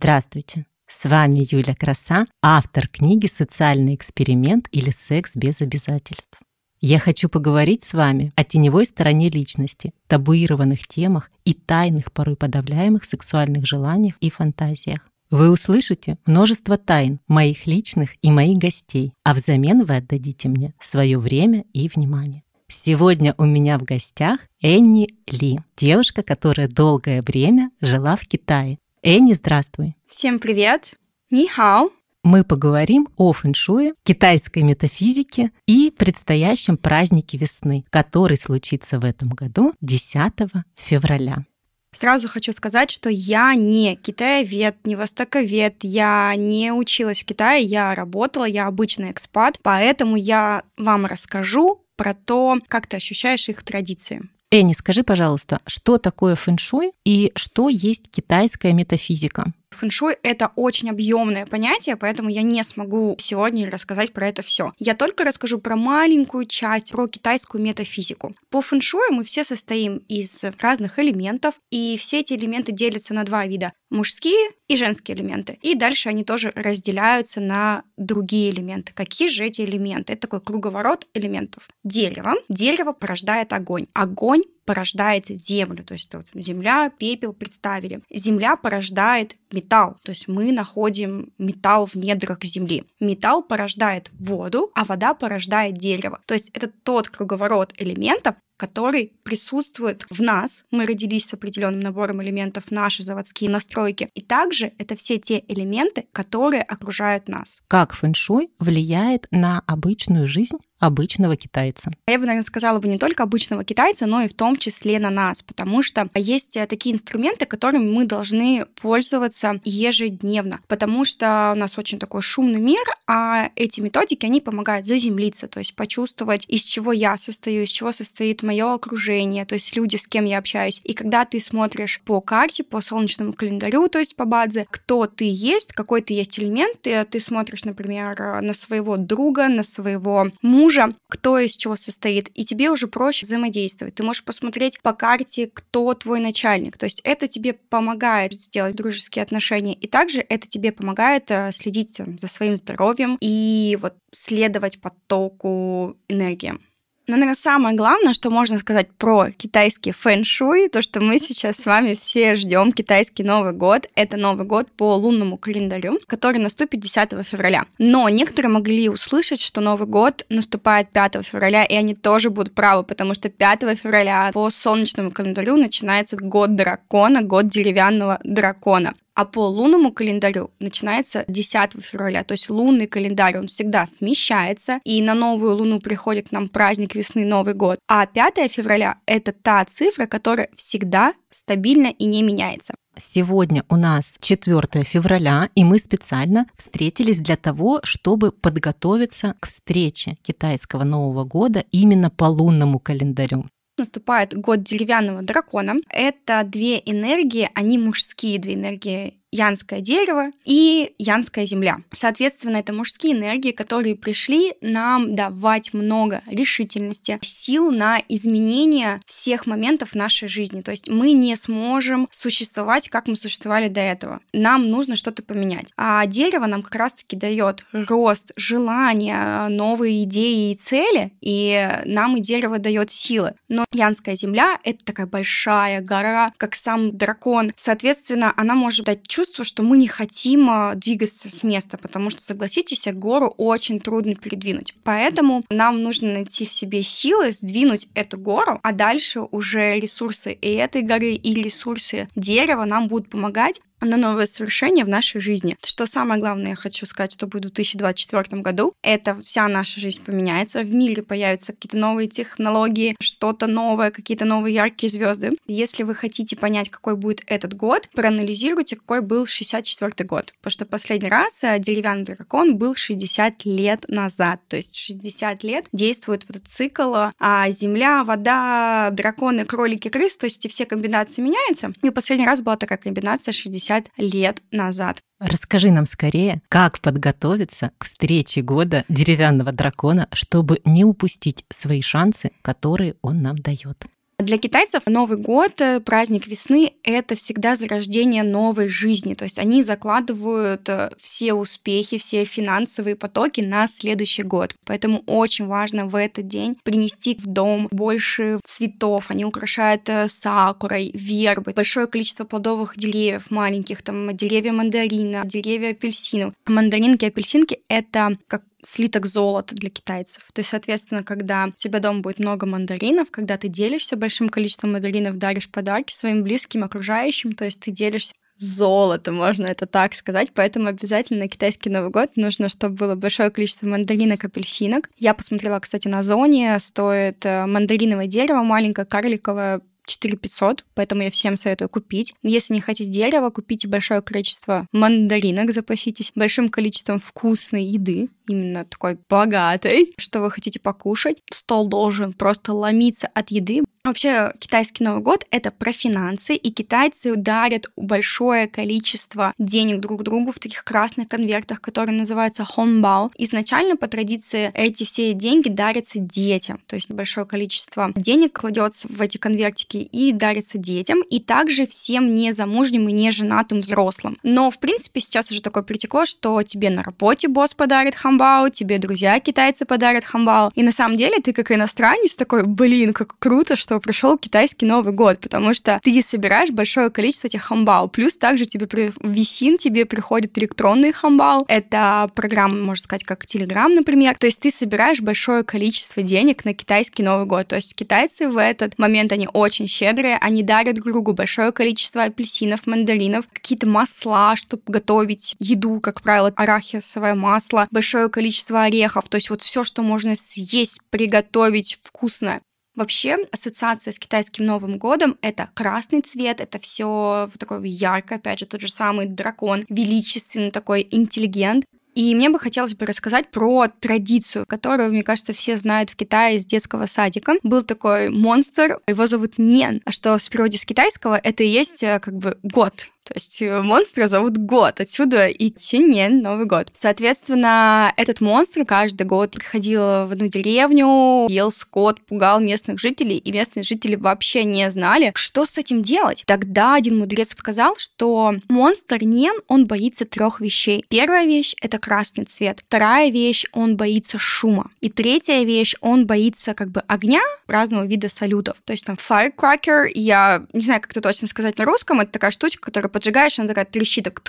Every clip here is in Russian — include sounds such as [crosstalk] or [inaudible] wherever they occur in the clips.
Здравствуйте! С вами Юля Краса, автор книги «Социальный эксперимент» или «Секс без обязательств». Я хочу поговорить с вами о теневой стороне личности, табуированных темах и тайных, порой подавляемых сексуальных желаниях и фантазиях. Вы услышите множество тайн моих личных и моих гостей, а взамен вы отдадите мне свое время и внимание. Сегодня у меня в гостях Энни Ли, девушка, которая долгое время жила в Китае. Энни, здравствуй. Всем привет. Нихао. Мы поговорим о фэншуе, китайской метафизике и предстоящем празднике весны, который случится в этом году 10 февраля. Сразу хочу сказать, что я не китаевед, не востоковед, я не училась в Китае, я работала, я обычный экспат, поэтому я вам расскажу про то, как ты ощущаешь их традиции. Энни, скажи, пожалуйста, что такое фэншуй и что есть китайская метафизика? Фэншуй — это очень объемное понятие, поэтому я не смогу сегодня рассказать про это все. Я только расскажу про маленькую часть, про китайскую метафизику. По фэншую мы все состоим из разных элементов, и все эти элементы делятся на два вида — мужские и женские элементы. И дальше они тоже разделяются на другие элементы. Какие же эти элементы? Это такой круговорот элементов. Дерево. Дерево порождает огонь. Огонь порождает землю, то есть вот земля, пепел представили. Земля порождает металл, то есть мы находим металл в недрах земли. Металл порождает воду, а вода порождает дерево. То есть это тот круговорот элементов, который присутствует в нас. Мы родились с определенным набором элементов, наши заводские настройки. И также это все те элементы, которые окружают нас. Как фэншуй влияет на обычную жизнь обычного китайца? Я бы, наверное, сказала бы не только обычного китайца, но и в том числе на нас, потому что есть э, такие инструменты, которыми мы должны пользоваться ежедневно, потому что у нас очень такой шумный мир, а эти методики, они помогают заземлиться, то есть почувствовать, из чего я состою, из чего состоит мое окружение, то есть люди, с кем я общаюсь. И когда ты смотришь по карте, по солнечному календарю, то есть по бадзе, кто ты есть, какой ты есть элемент, ты, ты смотришь, например, на своего друга, на своего мужа, мужа, кто из чего состоит, и тебе уже проще взаимодействовать. Ты можешь посмотреть по карте, кто твой начальник. То есть это тебе помогает сделать дружеские отношения, и также это тебе помогает э, следить за своим здоровьем и вот следовать потоку энергии. Но, наверное, самое главное, что можно сказать про китайский фэн-шуй, то, что мы сейчас с вами все ждем китайский Новый год. Это Новый год по лунному календарю, который наступит 10 февраля. Но некоторые могли услышать, что Новый год наступает 5 февраля, и они тоже будут правы, потому что 5 февраля по солнечному календарю начинается год дракона, год деревянного дракона а по лунному календарю начинается 10 февраля. То есть лунный календарь, он всегда смещается, и на новую луну приходит к нам праздник весны, Новый год. А 5 февраля — это та цифра, которая всегда стабильна и не меняется. Сегодня у нас 4 февраля, и мы специально встретились для того, чтобы подготовиться к встрече китайского Нового года именно по лунному календарю наступает год деревянного дракона. Это две энергии, они мужские две энергии янское дерево и янская земля. Соответственно, это мужские энергии, которые пришли нам давать много решительности, сил на изменение всех моментов нашей жизни. То есть мы не сможем существовать, как мы существовали до этого. Нам нужно что-то поменять. А дерево нам как раз-таки дает рост, желание, новые идеи и цели, и нам и дерево дает силы. Но янская земля — это такая большая гора, как сам дракон. Соответственно, она может дать чувство, что мы не хотим а, двигаться с места, потому что, согласитесь, гору очень трудно передвинуть. Поэтому нам нужно найти в себе силы сдвинуть эту гору, а дальше уже ресурсы и этой горы, и ресурсы дерева нам будут помогать на новое совершение в нашей жизни. Что самое главное, я хочу сказать, что будет в 2024 году, это вся наша жизнь поменяется, в мире появятся какие-то новые технологии, что-то новое, какие-то новые яркие звезды. Если вы хотите понять, какой будет этот год, проанализируйте, какой был 64 год. Потому что последний раз э, деревянный дракон был 60 лет назад. То есть 60 лет действует вот этот цикл, а земля, вода, драконы, кролики, крыс, то есть все комбинации меняются. И последний раз была такая комбинация 60 50 лет назад. Расскажи нам скорее, как подготовиться к встрече года деревянного дракона, чтобы не упустить свои шансы, которые он нам дает. Для китайцев Новый год, э, праздник весны — это всегда зарождение новой жизни. То есть они закладывают э, все успехи, все финансовые потоки на следующий год. Поэтому очень важно в этот день принести в дом больше цветов. Они украшают э, сакурой, вербой, большое количество плодовых деревьев маленьких, там деревья мандарина, деревья апельсинов. Мандаринки, апельсинки — это как слиток золота для китайцев. То есть, соответственно, когда у тебя дома будет много мандаринов, когда ты делишься большим количеством мандаринов, даришь подарки своим близким, окружающим, то есть ты делишься золото, можно это так сказать. Поэтому обязательно на китайский Новый год нужно, чтобы было большое количество мандаринок, апельсинок. Я посмотрела, кстати, на зоне, стоит э, мандариновое дерево маленькое, карликовое, 4 500, поэтому я всем советую купить. Если не хотите дерево, купите большое количество мандаринок, запаситесь большим количеством вкусной еды, именно такой богатой, что вы хотите покушать. Стол должен просто ломиться от еды. Вообще, китайский Новый год — это про финансы, и китайцы дарят большое количество денег друг другу в таких красных конвертах, которые называются хонбао. Изначально, по традиции, эти все деньги дарятся детям, то есть большое количество денег кладется в эти конвертики и дарится детям, и также всем незамужним и неженатым взрослым. Но, в принципе, сейчас уже такое притекло, что тебе на работе босс подарит хамбао, тебе друзья китайцы подарят хамбао, и на самом деле ты как иностранец такой, блин, как круто, что пришел китайский Новый год, потому что ты собираешь большое количество этих хамбао. Плюс также тебе при... висин тебе приходит электронный хамбао. Это программа, можно сказать, как Telegram, например. То есть ты собираешь большое количество денег на китайский Новый год. То есть китайцы в этот момент, они очень щедрые, они дарят друг другу большое количество апельсинов, мандаринов, какие-то масла, чтобы готовить еду, как правило, арахисовое масло, большое количество орехов. То есть вот все, что можно съесть, приготовить вкусно. Вообще, ассоциация с китайским Новым годом — это красный цвет, это все такое ярко, опять же, тот же самый дракон, величественный такой интеллигент. И мне бы хотелось бы рассказать про традицию, которую, мне кажется, все знают в Китае с детского садика. Был такой монстр, его зовут Нен, а что с переводе с китайского это и есть э, как бы год, то есть э, монстра зовут Год, отсюда и Тинен, Новый год. Соответственно, этот монстр каждый год приходил в одну деревню, ел скот, пугал местных жителей, и местные жители вообще не знали, что с этим делать. Тогда один мудрец сказал, что монстр Нен, он боится трех вещей. Первая вещь — это красный цвет. Вторая вещь — он боится шума. И третья вещь — он боится как бы огня, разного вида салютов. То есть там firecracker, я не знаю, как это точно сказать на русском, это такая штучка, которая поджигаешь, она такая трещит, так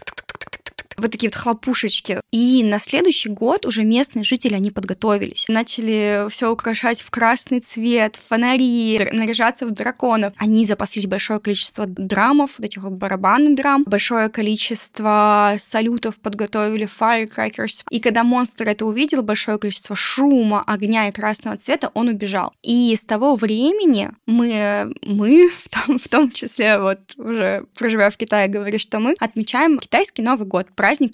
вот такие вот хлопушечки. И на следующий год уже местные жители, они подготовились. Начали все украшать в красный цвет, фонари, наряжаться в драконов. Они запаслись большое количество драмов, вот этих вот барабанных драм, большое количество салютов подготовили, firecrackers. И когда монстр это увидел, большое количество шума, огня и красного цвета, он убежал. И с того времени мы, мы [laughs] в том, в том числе вот уже проживая в Китае, говорю, что мы отмечаем китайский Новый год,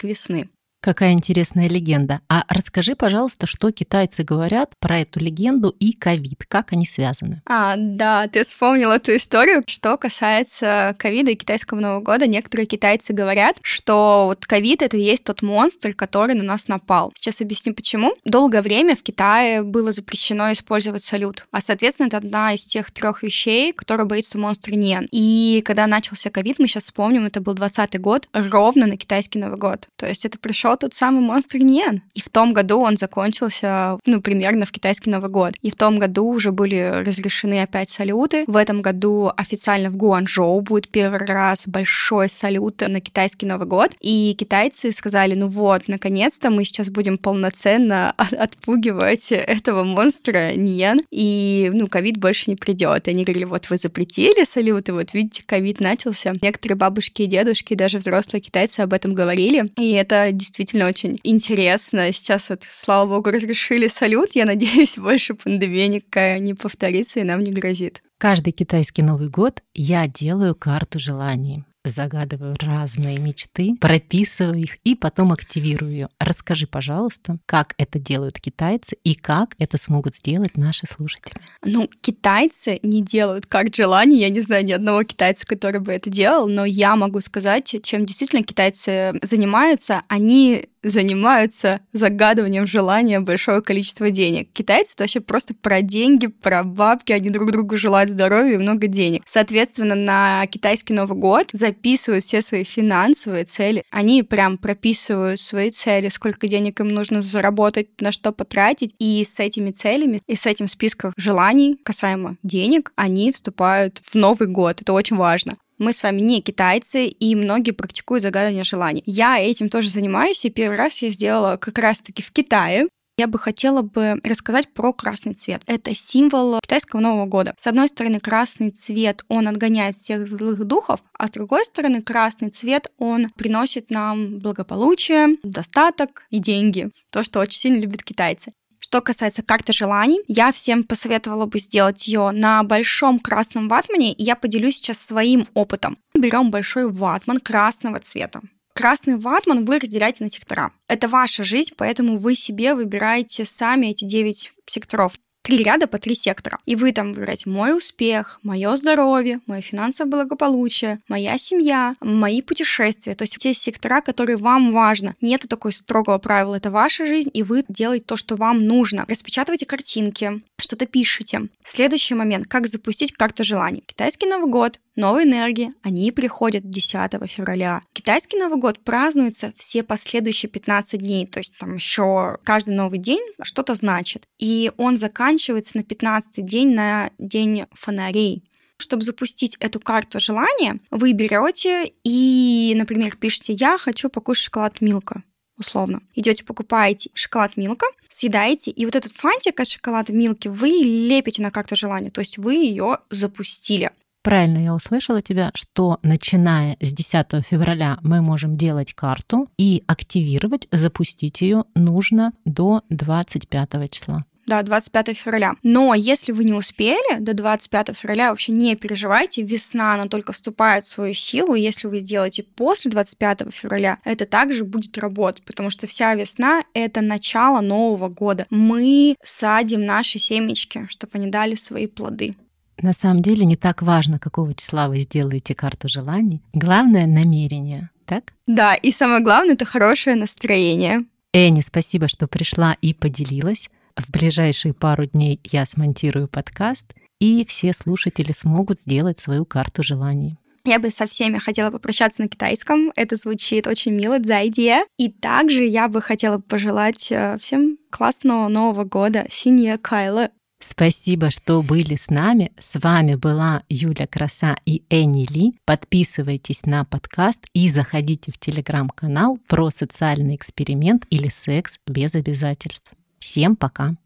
весны. Какая интересная легенда. А расскажи, пожалуйста, что китайцы говорят про эту легенду и ковид, как они связаны? А, да, ты вспомнила эту историю. Что касается ковида и китайского Нового года, некоторые китайцы говорят, что вот ковид это и есть тот монстр, который на нас напал. Сейчас объясню почему. Долгое время в Китае было запрещено использовать салют, а соответственно это одна из тех трех вещей, которые боится монстр Ниан. И когда начался ковид, мы сейчас вспомним, это был 20 год, ровно на китайский Новый год. То есть это пришел тот самый монстр Ниен. И в том году он закончился, ну, примерно в китайский Новый год. И в том году уже были разрешены опять салюты. В этом году официально в Гуанчжоу будет первый раз большой салют на китайский Новый год. И китайцы сказали, ну вот, наконец-то мы сейчас будем полноценно [laughs] отпугивать этого монстра Ниен. И, ну, ковид больше не придет. И они говорили, вот вы запретили салюты, вот видите, ковид начался. Некоторые бабушки и дедушки, даже взрослые китайцы об этом говорили. И это действительно действительно очень интересно. Сейчас вот, слава богу, разрешили салют. Я надеюсь, [laughs] больше пандемия никакая не повторится и нам не грозит. Каждый китайский Новый год я делаю карту желаний загадываю разные мечты, прописываю их и потом активирую. Расскажи, пожалуйста, как это делают китайцы и как это смогут сделать наши слушатели. Ну, китайцы не делают карт желаний. Я не знаю ни одного китайца, который бы это делал, но я могу сказать, чем действительно китайцы занимаются. Они занимаются загадыванием желания большого количества денег. Китайцы это вообще просто про деньги, про бабки, они друг другу желают здоровья и много денег. Соответственно, на китайский Новый год записывают все свои финансовые цели. Они прям прописывают свои цели, сколько денег им нужно заработать, на что потратить. И с этими целями, и с этим списком желаний касаемо денег, они вступают в Новый год. Это очень важно. Мы с вами не китайцы, и многие практикуют загадывание желаний. Я этим тоже занимаюсь, и первый раз я сделала как раз-таки в Китае. Я бы хотела бы рассказать про красный цвет. Это символ китайского Нового года. С одной стороны, красный цвет, он отгоняет всех злых духов, а с другой стороны, красный цвет, он приносит нам благополучие, достаток и деньги. То, что очень сильно любят китайцы. Что касается карты желаний, я всем посоветовала бы сделать ее на большом красном ватмане, и я поделюсь сейчас своим опытом. Берем большой ватман красного цвета. Красный ватман вы разделяете на сектора. Это ваша жизнь, поэтому вы себе выбираете сами эти 9 секторов три ряда по три сектора. И вы там выбираете мой успех, мое здоровье, мое финансовое благополучие, моя семья, мои путешествия. То есть те сектора, которые вам важно. Нету такой строгого правила. Это ваша жизнь, и вы делаете то, что вам нужно. Распечатывайте картинки, что-то пишите. Следующий момент. Как запустить карту желаний. Китайский Новый год, новые энергии, они приходят 10 февраля. Китайский Новый год празднуется все последующие 15 дней, то есть там еще каждый новый день что-то значит. И он заканчивается на 15 день, на день фонарей. Чтобы запустить эту карту желания, вы берете и, например, пишете «Я хочу покушать шоколад Милка» условно. Идете, покупаете шоколад Милка, съедаете, и вот этот фантик от шоколада Милки вы лепите на карту желания, то есть вы ее запустили. Правильно я услышала тебя, что начиная с 10 февраля мы можем делать карту и активировать, запустить ее нужно до 25 числа да, 25 февраля. Но если вы не успели до 25 февраля, вообще не переживайте, весна, она только вступает в свою силу, если вы сделаете после 25 февраля, это также будет работать, потому что вся весна — это начало Нового года. Мы садим наши семечки, чтобы они дали свои плоды. На самом деле не так важно, какого числа вы сделаете карту желаний. Главное — намерение, так? Да, и самое главное — это хорошее настроение. Энни, спасибо, что пришла и поделилась. В ближайшие пару дней я смонтирую подкаст, и все слушатели смогут сделать свою карту желаний. Я бы со всеми хотела попрощаться на китайском. Это звучит очень мило, за идея. И также я бы хотела пожелать э, всем классного Нового года. Синья Кайла. Спасибо, что были с нами. С вами была Юля Краса и Энни Ли. Подписывайтесь на подкаст и заходите в телеграм-канал про социальный эксперимент или секс без обязательств. Всем пока!